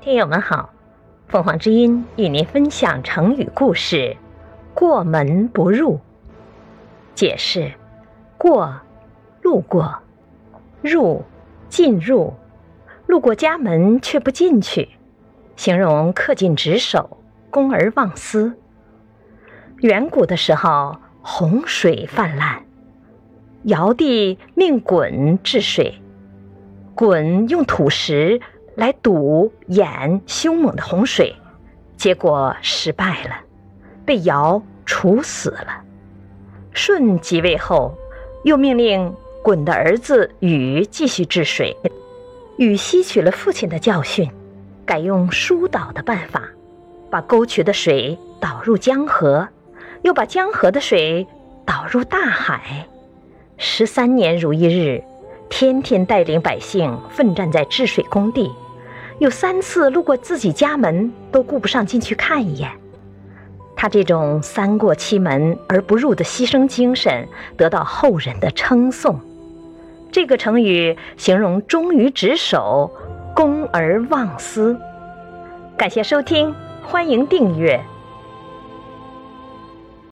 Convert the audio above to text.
听友们好，凤凰之音与您分享成语故事“过门不入”。解释：过，路过；入，进入。路过家门却不进去，形容恪尽职守，公而忘私。远古的时候，洪水泛滥，尧帝命鲧治水，鲧用土石。来堵掩凶猛的洪水，结果失败了，被尧处死了。舜即位后，又命令鲧的儿子禹继续治水。禹吸取了父亲的教训，改用疏导的办法，把沟渠的水导入江河，又把江河的水导入大海。十三年如一日，天天带领百姓奋战在治水工地。有三次路过自己家门，都顾不上进去看一眼。他这种三过七门而不入的牺牲精神，得到后人的称颂。这个成语形容忠于职守，公而忘私。感谢收听，欢迎订阅。